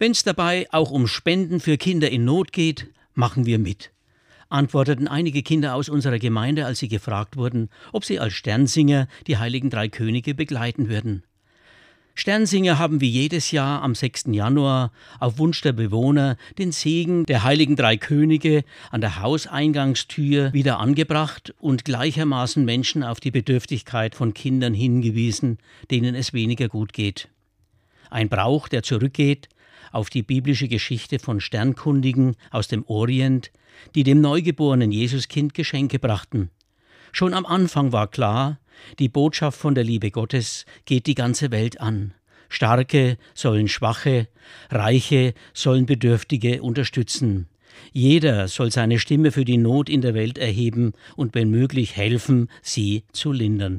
Wenn es dabei auch um Spenden für Kinder in Not geht, machen wir mit, antworteten einige Kinder aus unserer Gemeinde, als sie gefragt wurden, ob sie als Sternsinger die heiligen drei Könige begleiten würden. Sternsinger haben wie jedes Jahr am 6. Januar auf Wunsch der Bewohner den Segen der heiligen drei Könige an der Hauseingangstür wieder angebracht und gleichermaßen Menschen auf die Bedürftigkeit von Kindern hingewiesen, denen es weniger gut geht. Ein Brauch, der zurückgeht auf die biblische Geschichte von Sternkundigen aus dem Orient, die dem neugeborenen Jesuskind Geschenke brachten. Schon am Anfang war klar, die Botschaft von der Liebe Gottes geht die ganze Welt an. Starke sollen Schwache, Reiche sollen Bedürftige unterstützen. Jeder soll seine Stimme für die Not in der Welt erheben und wenn möglich helfen, sie zu lindern.